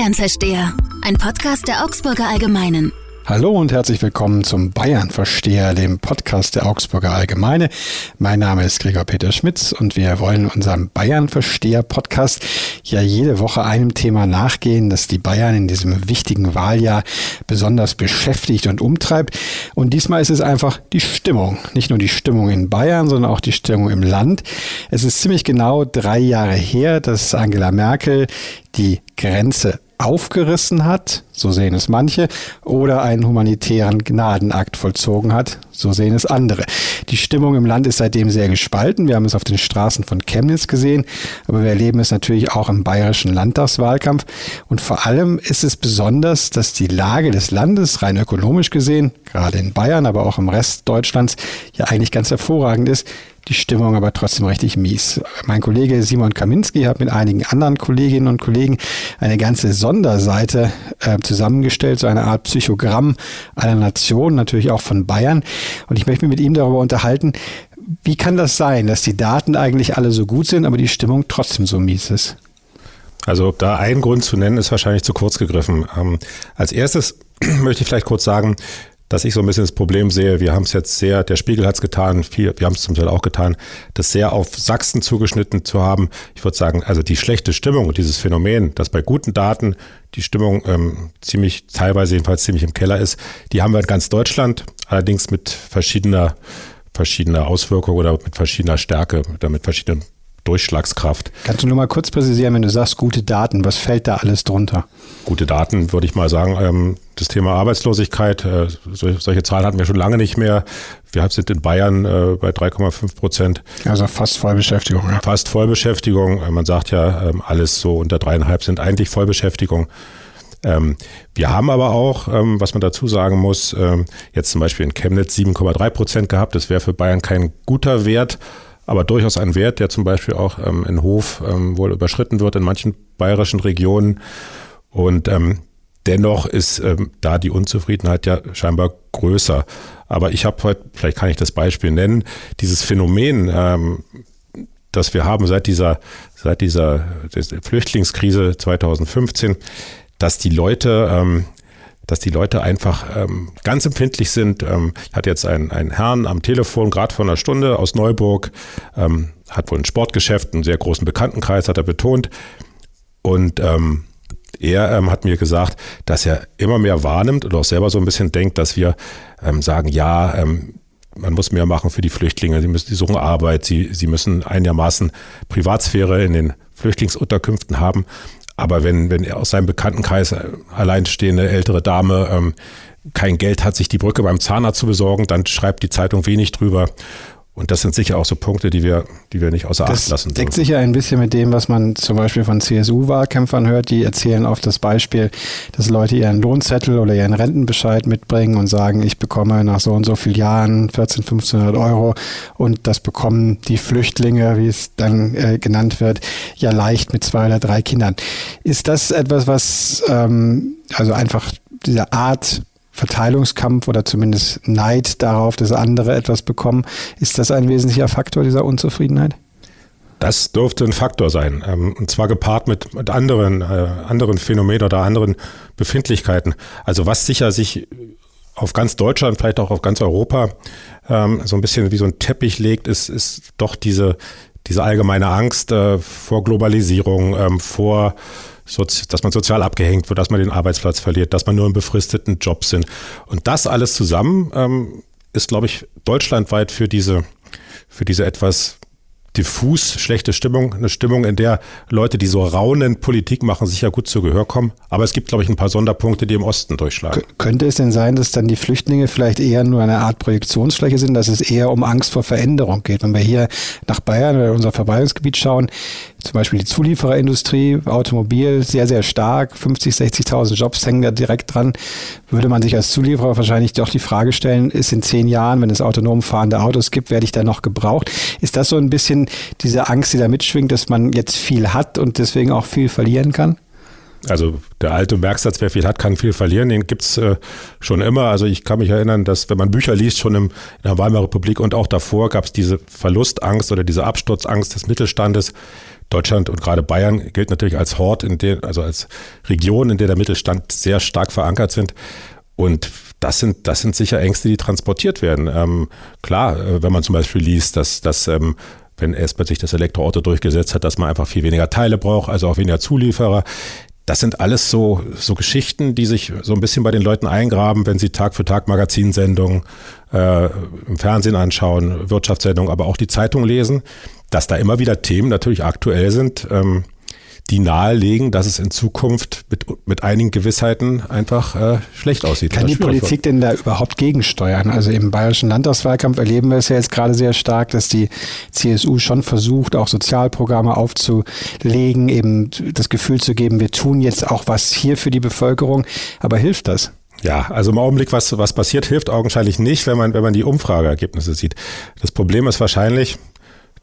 Bayern-Versteher, ein Podcast der Augsburger Allgemeinen. Hallo und herzlich willkommen zum Bayern-Versteher, dem Podcast der Augsburger Allgemeine. Mein Name ist Gregor Peter Schmitz und wir wollen unserem Bayern-Versteher-Podcast ja jede Woche einem Thema nachgehen, das die Bayern in diesem wichtigen Wahljahr besonders beschäftigt und umtreibt. Und diesmal ist es einfach die Stimmung. Nicht nur die Stimmung in Bayern, sondern auch die Stimmung im Land. Es ist ziemlich genau drei Jahre her, dass Angela Merkel die Grenze aufgerissen hat, so sehen es manche, oder einen humanitären Gnadenakt vollzogen hat, so sehen es andere. Die Stimmung im Land ist seitdem sehr gespalten. Wir haben es auf den Straßen von Chemnitz gesehen, aber wir erleben es natürlich auch im bayerischen Landtagswahlkampf. Und vor allem ist es besonders, dass die Lage des Landes rein ökonomisch gesehen, gerade in Bayern, aber auch im Rest Deutschlands, ja eigentlich ganz hervorragend ist die Stimmung aber trotzdem richtig mies. Mein Kollege Simon Kaminski hat mit einigen anderen Kolleginnen und Kollegen eine ganze Sonderseite äh, zusammengestellt, so eine Art Psychogramm einer Nation, natürlich auch von Bayern. Und ich möchte mich mit ihm darüber unterhalten, wie kann das sein, dass die Daten eigentlich alle so gut sind, aber die Stimmung trotzdem so mies ist? Also da einen Grund zu nennen, ist wahrscheinlich zu kurz gegriffen. Ähm, als erstes möchte ich vielleicht kurz sagen, dass ich so ein bisschen das Problem sehe, wir haben es jetzt sehr, der Spiegel hat es getan, viel, wir haben es zum Teil auch getan, das sehr auf Sachsen zugeschnitten zu haben. Ich würde sagen, also die schlechte Stimmung dieses Phänomen, dass bei guten Daten die Stimmung ähm, ziemlich, teilweise jedenfalls ziemlich im Keller ist, die haben wir in ganz Deutschland, allerdings mit verschiedener, verschiedener Auswirkung oder mit verschiedener Stärke oder mit verschiedenen Durchschlagskraft. Kannst du nur mal kurz präzisieren, wenn du sagst gute Daten, was fällt da alles drunter? Gute Daten würde ich mal sagen, ähm, das Thema Arbeitslosigkeit, äh, solche Zahlen hatten wir schon lange nicht mehr. Wir sind in Bayern äh, bei 3,5 Prozent. Also fast Vollbeschäftigung. Ja. Fast Vollbeschäftigung. Man sagt ja, ähm, alles so unter dreieinhalb sind eigentlich Vollbeschäftigung. Ähm, wir haben aber auch, ähm, was man dazu sagen muss, ähm, jetzt zum Beispiel in Chemnitz 7,3 Prozent gehabt. Das wäre für Bayern kein guter Wert aber durchaus ein Wert, der zum Beispiel auch ähm, in Hof ähm, wohl überschritten wird in manchen bayerischen Regionen. Und ähm, dennoch ist ähm, da die Unzufriedenheit ja scheinbar größer. Aber ich habe heute, vielleicht kann ich das Beispiel nennen, dieses Phänomen, ähm, das wir haben seit dieser, seit dieser Flüchtlingskrise 2015, dass die Leute ähm, dass die Leute einfach ähm, ganz empfindlich sind. Ähm, ich hatte jetzt einen, einen Herrn am Telefon, gerade vor einer Stunde aus Neuburg, ähm, hat wohl ein Sportgeschäft, einen sehr großen Bekanntenkreis, hat er betont. Und ähm, er ähm, hat mir gesagt, dass er immer mehr wahrnimmt und auch selber so ein bisschen denkt, dass wir ähm, sagen, ja, man muss mehr machen für die Flüchtlinge. Sie müssen, die suchen Arbeit. Sie, sie müssen einigermaßen Privatsphäre in den Flüchtlingsunterkünften haben. Aber wenn, wenn aus seinem Bekanntenkreis äh, alleinstehende ältere Dame ähm, kein Geld hat, sich die Brücke beim Zahnarzt zu besorgen, dann schreibt die Zeitung wenig drüber. Und das sind sicher auch so Punkte, die wir, die wir nicht außer Acht lassen. Das deckt sich ja ein bisschen mit dem, was man zum Beispiel von CSU-Wahlkämpfern hört. Die erzählen oft das Beispiel, dass Leute ihren Lohnzettel oder ihren Rentenbescheid mitbringen und sagen, ich bekomme nach so und so vielen Jahren 14, 1500 Euro und das bekommen die Flüchtlinge, wie es dann äh, genannt wird, ja leicht mit zwei oder drei Kindern. Ist das etwas, was ähm, also einfach diese Art Verteilungskampf oder zumindest Neid darauf, dass andere etwas bekommen. Ist das ein wesentlicher Faktor dieser Unzufriedenheit? Das dürfte ein Faktor sein. Ähm, und zwar gepaart mit, mit anderen, äh, anderen Phänomenen oder anderen Befindlichkeiten. Also was sicher sich auf ganz Deutschland, vielleicht auch auf ganz Europa ähm, so ein bisschen wie so ein Teppich legt, ist, ist doch diese, diese allgemeine Angst äh, vor Globalisierung, ähm, vor dass man sozial abgehängt wird, dass man den Arbeitsplatz verliert, dass man nur in befristeten Jobs sind. Und das alles zusammen ähm, ist, glaube ich, deutschlandweit für diese, für diese etwas diffus schlechte Stimmung, eine Stimmung, in der Leute, die so raunen Politik machen, sicher gut zu Gehör kommen. Aber es gibt, glaube ich, ein paar Sonderpunkte, die im Osten durchschlagen. könnte es denn sein, dass dann die Flüchtlinge vielleicht eher nur eine Art Projektionsfläche sind, dass es eher um Angst vor Veränderung geht? Wenn wir hier nach Bayern oder unser Verbreitungsgebiet schauen, zum Beispiel die Zuliefererindustrie, Automobil, sehr, sehr stark, 50, 60.000 Jobs hängen da direkt dran, würde man sich als Zulieferer wahrscheinlich doch die Frage stellen, ist in zehn Jahren, wenn es autonom fahrende Autos gibt, werde ich da noch gebraucht? Ist das so ein bisschen diese Angst, die da mitschwingt, dass man jetzt viel hat und deswegen auch viel verlieren kann? Also der alte Merksatz, wer viel hat, kann viel verlieren, den gibt's äh, schon immer. Also ich kann mich erinnern, dass wenn man Bücher liest, schon im, in der Weimarer Republik und auch davor gab es diese Verlustangst oder diese Absturzangst des Mittelstandes Deutschland und gerade Bayern gilt natürlich als Hort, in der, also als Region, in der der Mittelstand sehr stark verankert sind. Und das sind, das sind sicher Ängste, die transportiert werden. Ähm, klar, äh, wenn man zum Beispiel liest, dass, dass ähm, wenn erstmal sich das Elektroauto durchgesetzt hat, dass man einfach viel weniger Teile braucht, also auch weniger Zulieferer. Das sind alles so, so Geschichten, die sich so ein bisschen bei den Leuten eingraben, wenn sie Tag für Tag Magazinsendungen äh, im Fernsehen anschauen, Wirtschaftssendungen, aber auch die Zeitung lesen, dass da immer wieder Themen natürlich aktuell sind. Ähm, die nahelegen, dass es in Zukunft mit, mit einigen Gewissheiten einfach äh, schlecht aussieht. Kann die Politik denn da überhaupt gegensteuern? Also im bayerischen Landtagswahlkampf erleben wir es ja jetzt gerade sehr stark, dass die CSU schon versucht, auch Sozialprogramme aufzulegen, eben das Gefühl zu geben, wir tun jetzt auch was hier für die Bevölkerung. Aber hilft das? Ja, also im Augenblick, was, was passiert, hilft augenscheinlich nicht, wenn man, wenn man die Umfrageergebnisse sieht. Das Problem ist wahrscheinlich,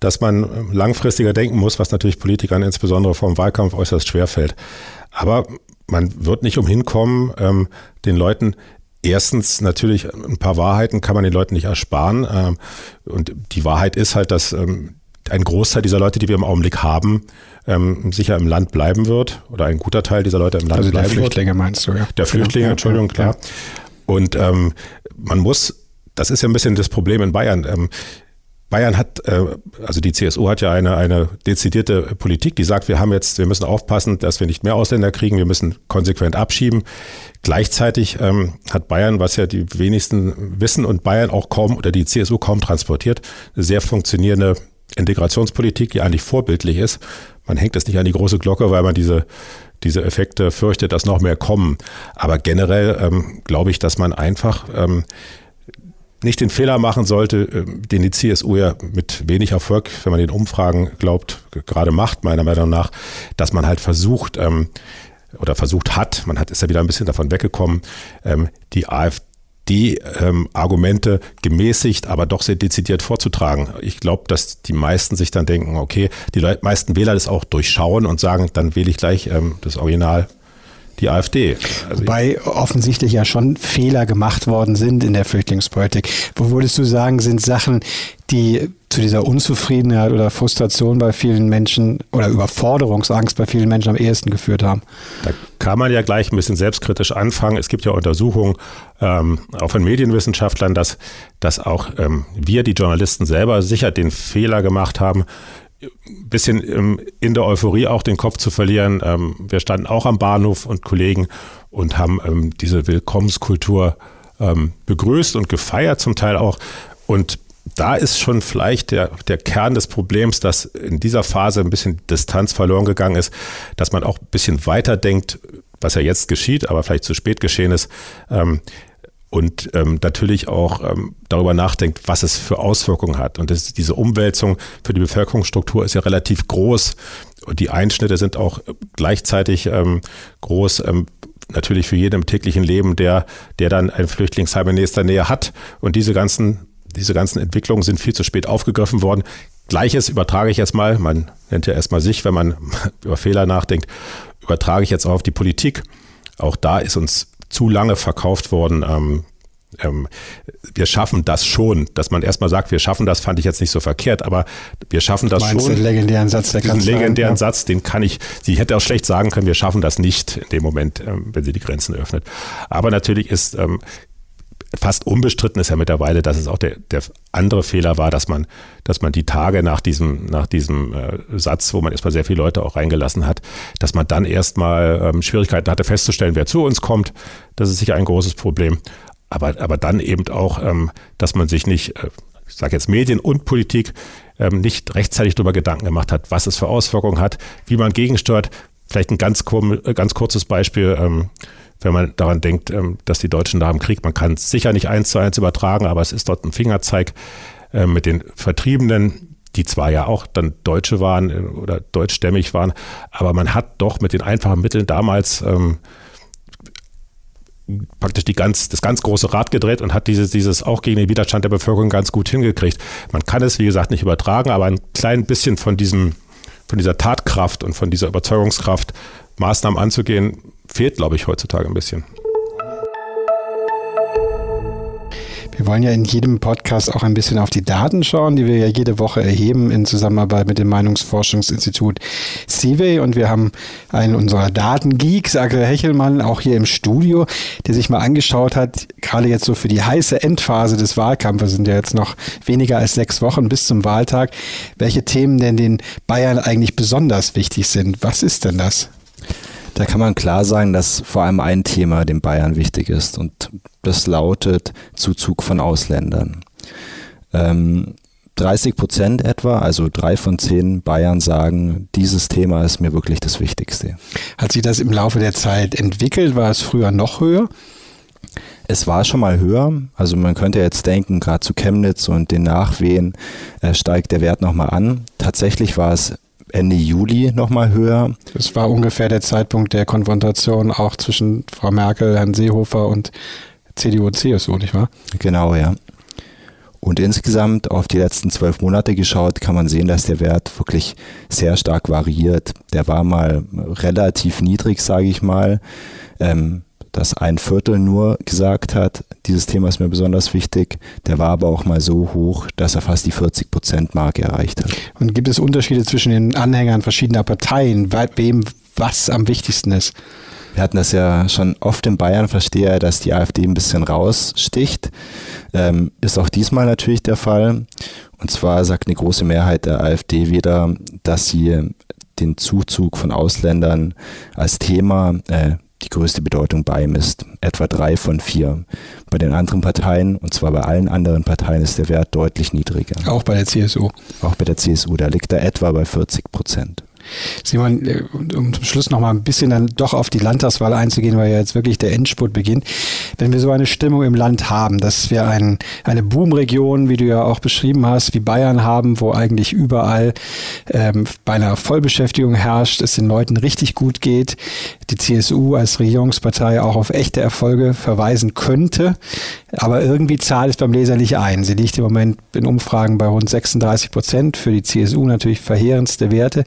dass man langfristiger denken muss, was natürlich Politikern insbesondere vom Wahlkampf äußerst schwer fällt. Aber man wird nicht umhin kommen, ähm, den Leuten Erstens natürlich ein paar Wahrheiten kann man den Leuten nicht ersparen. Ähm, und die Wahrheit ist halt, dass ähm, ein Großteil dieser Leute, die wir im Augenblick haben, ähm, sicher im Land bleiben wird. Oder ein guter Teil dieser Leute im Land also bleiben wird. Der Flüchtlinge meinst du, ja. Der Flüchtlinge, Entschuldigung, klar. Und ähm, man muss, das ist ja ein bisschen das Problem in Bayern. Bayern hat, äh, also die CSU hat ja eine, eine dezidierte Politik, die sagt, wir haben jetzt, wir müssen aufpassen, dass wir nicht mehr Ausländer kriegen, wir müssen konsequent abschieben. Gleichzeitig ähm, hat Bayern, was ja die wenigsten wissen und Bayern auch kaum oder die CSU kaum transportiert, eine sehr funktionierende Integrationspolitik, die eigentlich vorbildlich ist. Man hängt es nicht an die große Glocke, weil man diese diese Effekte fürchtet, dass noch mehr kommen. Aber generell ähm, glaube ich, dass man einfach ähm, nicht den Fehler machen sollte, äh, den die CSU ja mit wenig Erfolg, wenn man den Umfragen glaubt, gerade macht, meiner Meinung nach, dass man halt versucht, ähm, oder versucht hat, man hat, ist ja wieder ein bisschen davon weggekommen, ähm, die AfD-Argumente ähm, gemäßigt, aber doch sehr dezidiert vorzutragen. Ich glaube, dass die meisten sich dann denken, okay, die meisten Wähler das auch durchschauen und sagen, dann wähle ich gleich ähm, das Original die AfD. Also Wobei offensichtlich ja schon Fehler gemacht worden sind in der Flüchtlingspolitik. Wo würdest du sagen, sind Sachen, die zu dieser Unzufriedenheit oder Frustration bei vielen Menschen oder Überforderungsangst bei vielen Menschen am ehesten geführt haben? Da kann man ja gleich ein bisschen selbstkritisch anfangen. Es gibt ja Untersuchungen, ähm, auch von Medienwissenschaftlern, dass, dass auch ähm, wir, die Journalisten selber, sicher den Fehler gemacht haben, bisschen ähm, in der Euphorie auch den Kopf zu verlieren. Ähm, wir standen auch am Bahnhof und Kollegen und haben ähm, diese Willkommenskultur begrüßt und gefeiert zum Teil auch. Und da ist schon vielleicht der, der Kern des Problems, dass in dieser Phase ein bisschen Distanz verloren gegangen ist, dass man auch ein bisschen weiter denkt, was ja jetzt geschieht, aber vielleicht zu spät geschehen ist, und ähm, natürlich auch ähm, darüber nachdenkt, was es für Auswirkungen hat. Und das, diese Umwälzung für die Bevölkerungsstruktur ist ja relativ groß. Und die Einschnitte sind auch gleichzeitig ähm, groß. Ähm, natürlich für jeden im täglichen Leben, der, der dann ein Flüchtlingsheim in nächster Nähe hat. Und diese ganzen, diese ganzen Entwicklungen sind viel zu spät aufgegriffen worden. Gleiches übertrage ich jetzt mal, man nennt ja erstmal sich, wenn man über Fehler nachdenkt, übertrage ich jetzt auch auf die Politik. Auch da ist uns zu lange verkauft worden. Ähm, ähm, wir schaffen das schon. Dass man erstmal sagt, wir schaffen das, fand ich jetzt nicht so verkehrt, aber wir schaffen das Meinst schon. Den legendären Satz der Diesen legendären ja. Satz, den kann ich, sie hätte auch schlecht sagen können, wir schaffen das nicht in dem Moment, ähm, wenn sie die Grenzen öffnet. Aber natürlich ist ähm, fast unbestritten ist ja mittlerweile, dass es auch der, der andere Fehler war, dass man, dass man die Tage nach diesem, nach diesem äh, Satz, wo man erstmal sehr viele Leute auch reingelassen hat, dass man dann erstmal ähm, Schwierigkeiten hatte festzustellen, wer zu uns kommt. Das ist sicher ein großes Problem. Aber, aber dann eben auch, ähm, dass man sich nicht, äh, ich sage jetzt Medien und Politik, ähm, nicht rechtzeitig darüber Gedanken gemacht hat, was es für Auswirkungen hat, wie man gegensteuert. Vielleicht ein ganz, ganz kurzes Beispiel. Ähm, wenn man daran denkt, ähm, dass die Deutschen da im Krieg, man kann es sicher nicht eins zu eins übertragen, aber es ist dort ein Fingerzeig äh, mit den Vertriebenen, die zwar ja auch dann Deutsche waren äh, oder deutschstämmig waren, aber man hat doch mit den einfachen Mitteln damals ähm, praktisch die ganz, das ganz große Rad gedreht und hat dieses, dieses auch gegen den Widerstand der Bevölkerung ganz gut hingekriegt. Man kann es, wie gesagt, nicht übertragen, aber ein klein bisschen von diesem, von dieser Tatkraft und von dieser Überzeugungskraft, Maßnahmen anzugehen, fehlt, glaube ich, heutzutage ein bisschen. Wir wollen ja in jedem Podcast auch ein bisschen auf die Daten schauen, die wir ja jede Woche erheben in Zusammenarbeit mit dem Meinungsforschungsinstitut CIVE. Und wir haben einen unserer Datengeeks, Axel Hechelmann, auch hier im Studio, der sich mal angeschaut hat, gerade jetzt so für die heiße Endphase des Wahlkampfes, sind ja jetzt noch weniger als sechs Wochen bis zum Wahltag, welche Themen denn den Bayern eigentlich besonders wichtig sind. Was ist denn das? Da kann man klar sagen, dass vor allem ein Thema dem Bayern wichtig ist und das lautet Zuzug von Ausländern. Ähm, 30 Prozent etwa, also drei von zehn Bayern sagen, dieses Thema ist mir wirklich das Wichtigste. Hat sich das im Laufe der Zeit entwickelt? War es früher noch höher? Es war schon mal höher. Also man könnte jetzt denken, gerade zu Chemnitz und den Nachwehen äh, steigt der Wert nochmal an. Tatsächlich war es Ende Juli nochmal höher. Das war ungefähr der Zeitpunkt der Konfrontation auch zwischen Frau Merkel, Herrn Seehofer und CDU und CSU, nicht wahr? Genau, ja. Und insgesamt auf die letzten zwölf Monate geschaut, kann man sehen, dass der Wert wirklich sehr stark variiert. Der war mal relativ niedrig, sage ich mal. Ähm, dass ein Viertel nur gesagt hat, dieses Thema ist mir besonders wichtig. Der war aber auch mal so hoch, dass er fast die 40-Prozent-Marke erreicht hat. Und gibt es Unterschiede zwischen den Anhängern verschiedener Parteien, wem was am wichtigsten ist? Wir hatten das ja schon oft in Bayern, verstehe, dass die AfD ein bisschen raussticht. Ähm, ist auch diesmal natürlich der Fall. Und zwar sagt eine große Mehrheit der AfD wieder, dass sie den Zuzug von Ausländern als Thema äh, die größte Bedeutung beimisst, etwa drei von vier. Bei den anderen Parteien, und zwar bei allen anderen Parteien, ist der Wert deutlich niedriger. Auch bei der CSU. Auch bei der CSU, da liegt er etwa bei 40 Prozent. Simon, äh, um zum Schluss noch mal ein bisschen dann doch auf die Landtagswahl einzugehen, weil ja jetzt wirklich der Endspurt beginnt. Wenn wir so eine Stimmung im Land haben, dass wir ein, eine Boomregion, wie du ja auch beschrieben hast, wie Bayern haben, wo eigentlich überall ähm, bei einer Vollbeschäftigung herrscht, es den Leuten richtig gut geht, die CSU als Regierungspartei auch auf echte Erfolge verweisen könnte, aber irgendwie zahlt es beim Leser nicht ein. Sie liegt im Moment in Umfragen bei rund 36 Prozent, für die CSU natürlich verheerendste Werte.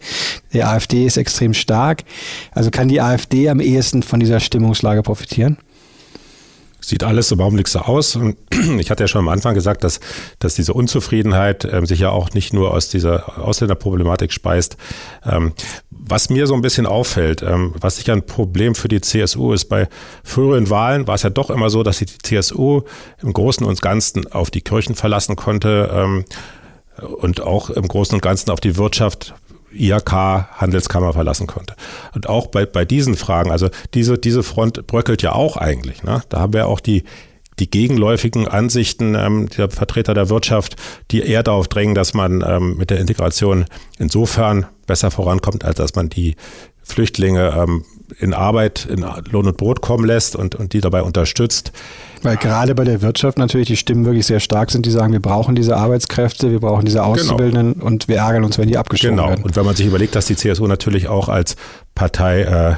Die AfD ist extrem stark. Also kann die AfD am ehesten von dieser Stimmungslage profitieren? Sieht alles im Augenblick so aus. Und ich hatte ja schon am Anfang gesagt, dass, dass diese Unzufriedenheit ähm, sich ja auch nicht nur aus dieser Ausländerproblematik speist. Ähm, was mir so ein bisschen auffällt, ähm, was sicher ein Problem für die CSU ist, bei früheren Wahlen war es ja doch immer so, dass die CSU im Großen und Ganzen auf die Kirchen verlassen konnte ähm, und auch im Großen und Ganzen auf die Wirtschaft IHK Handelskammer verlassen konnte. Und auch bei, bei diesen Fragen, also diese, diese Front bröckelt ja auch eigentlich. Ne? Da haben wir auch die, die gegenläufigen Ansichten ähm, der Vertreter der Wirtschaft, die eher darauf drängen, dass man ähm, mit der Integration insofern besser vorankommt, als dass man die Flüchtlinge ähm, in Arbeit, in Lohn und Brot kommen lässt und, und die dabei unterstützt. Weil gerade bei der Wirtschaft natürlich die Stimmen wirklich sehr stark sind, die sagen, wir brauchen diese Arbeitskräfte, wir brauchen diese genau. Auszubildenden genau. und wir ärgern uns, wenn die abgeschoben genau. werden. Genau. Und wenn man sich überlegt, dass die CSU natürlich auch als Partei äh,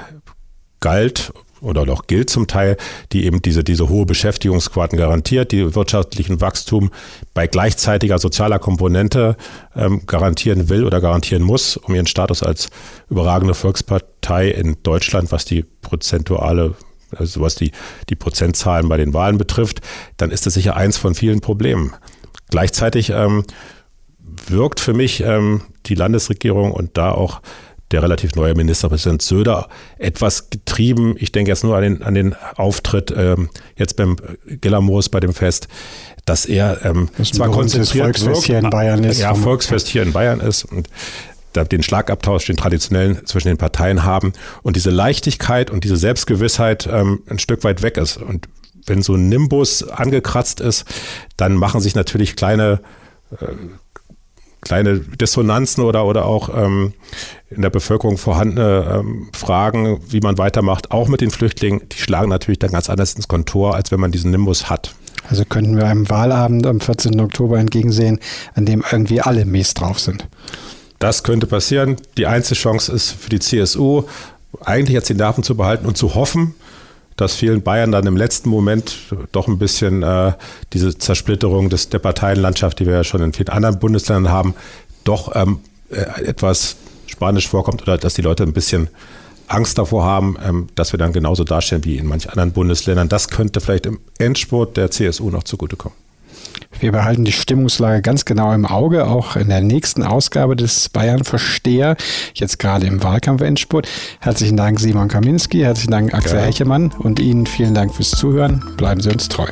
galt oder noch gilt zum Teil, die eben diese, diese hohe Beschäftigungsquoten garantiert, die wirtschaftlichen Wachstum bei gleichzeitiger sozialer Komponente ähm, garantieren will oder garantieren muss, um ihren Status als überragende Volkspartei in Deutschland, was die prozentuale also was die, die Prozentzahlen bei den Wahlen betrifft, dann ist das sicher eins von vielen Problemen. Gleichzeitig ähm, wirkt für mich ähm, die Landesregierung und da auch der relativ neue Ministerpräsident Söder etwas getrieben. Ich denke jetzt nur an den, an den Auftritt ähm, jetzt beim Gillermoos bei dem Fest, dass er ähm, das zwar konzentriert Volksfest hier in Bayern ist. Ja, Volksfest hier in Bayern ist und den Schlagabtausch, den traditionellen zwischen den Parteien haben und diese Leichtigkeit und diese Selbstgewissheit ähm, ein Stück weit weg ist. Und wenn so ein Nimbus angekratzt ist, dann machen sich natürlich kleine äh, kleine Dissonanzen oder, oder auch ähm, in der Bevölkerung vorhandene ähm, Fragen, wie man weitermacht, auch mit den Flüchtlingen, die schlagen natürlich dann ganz anders ins Kontor, als wenn man diesen Nimbus hat. Also könnten wir einem Wahlabend am 14. Oktober entgegensehen, an dem irgendwie alle mies drauf sind. Das könnte passieren. Die einzige Chance ist für die CSU, eigentlich jetzt die Nerven zu behalten und zu hoffen, dass vielen Bayern dann im letzten Moment doch ein bisschen äh, diese Zersplitterung des, der Parteienlandschaft, die wir ja schon in vielen anderen Bundesländern haben, doch ähm, äh, etwas spanisch vorkommt oder dass die Leute ein bisschen Angst davor haben, ähm, dass wir dann genauso dastehen wie in manchen anderen Bundesländern. Das könnte vielleicht im Endspurt der CSU noch zugutekommen. Wir behalten die Stimmungslage ganz genau im Auge, auch in der nächsten Ausgabe des Bayern Versteher, jetzt gerade im Wahlkampf-Endspurt. Herzlichen Dank Simon Kaminski, herzlichen Dank Axel ja. Hechemann und Ihnen vielen Dank fürs Zuhören. Bleiben Sie uns treu.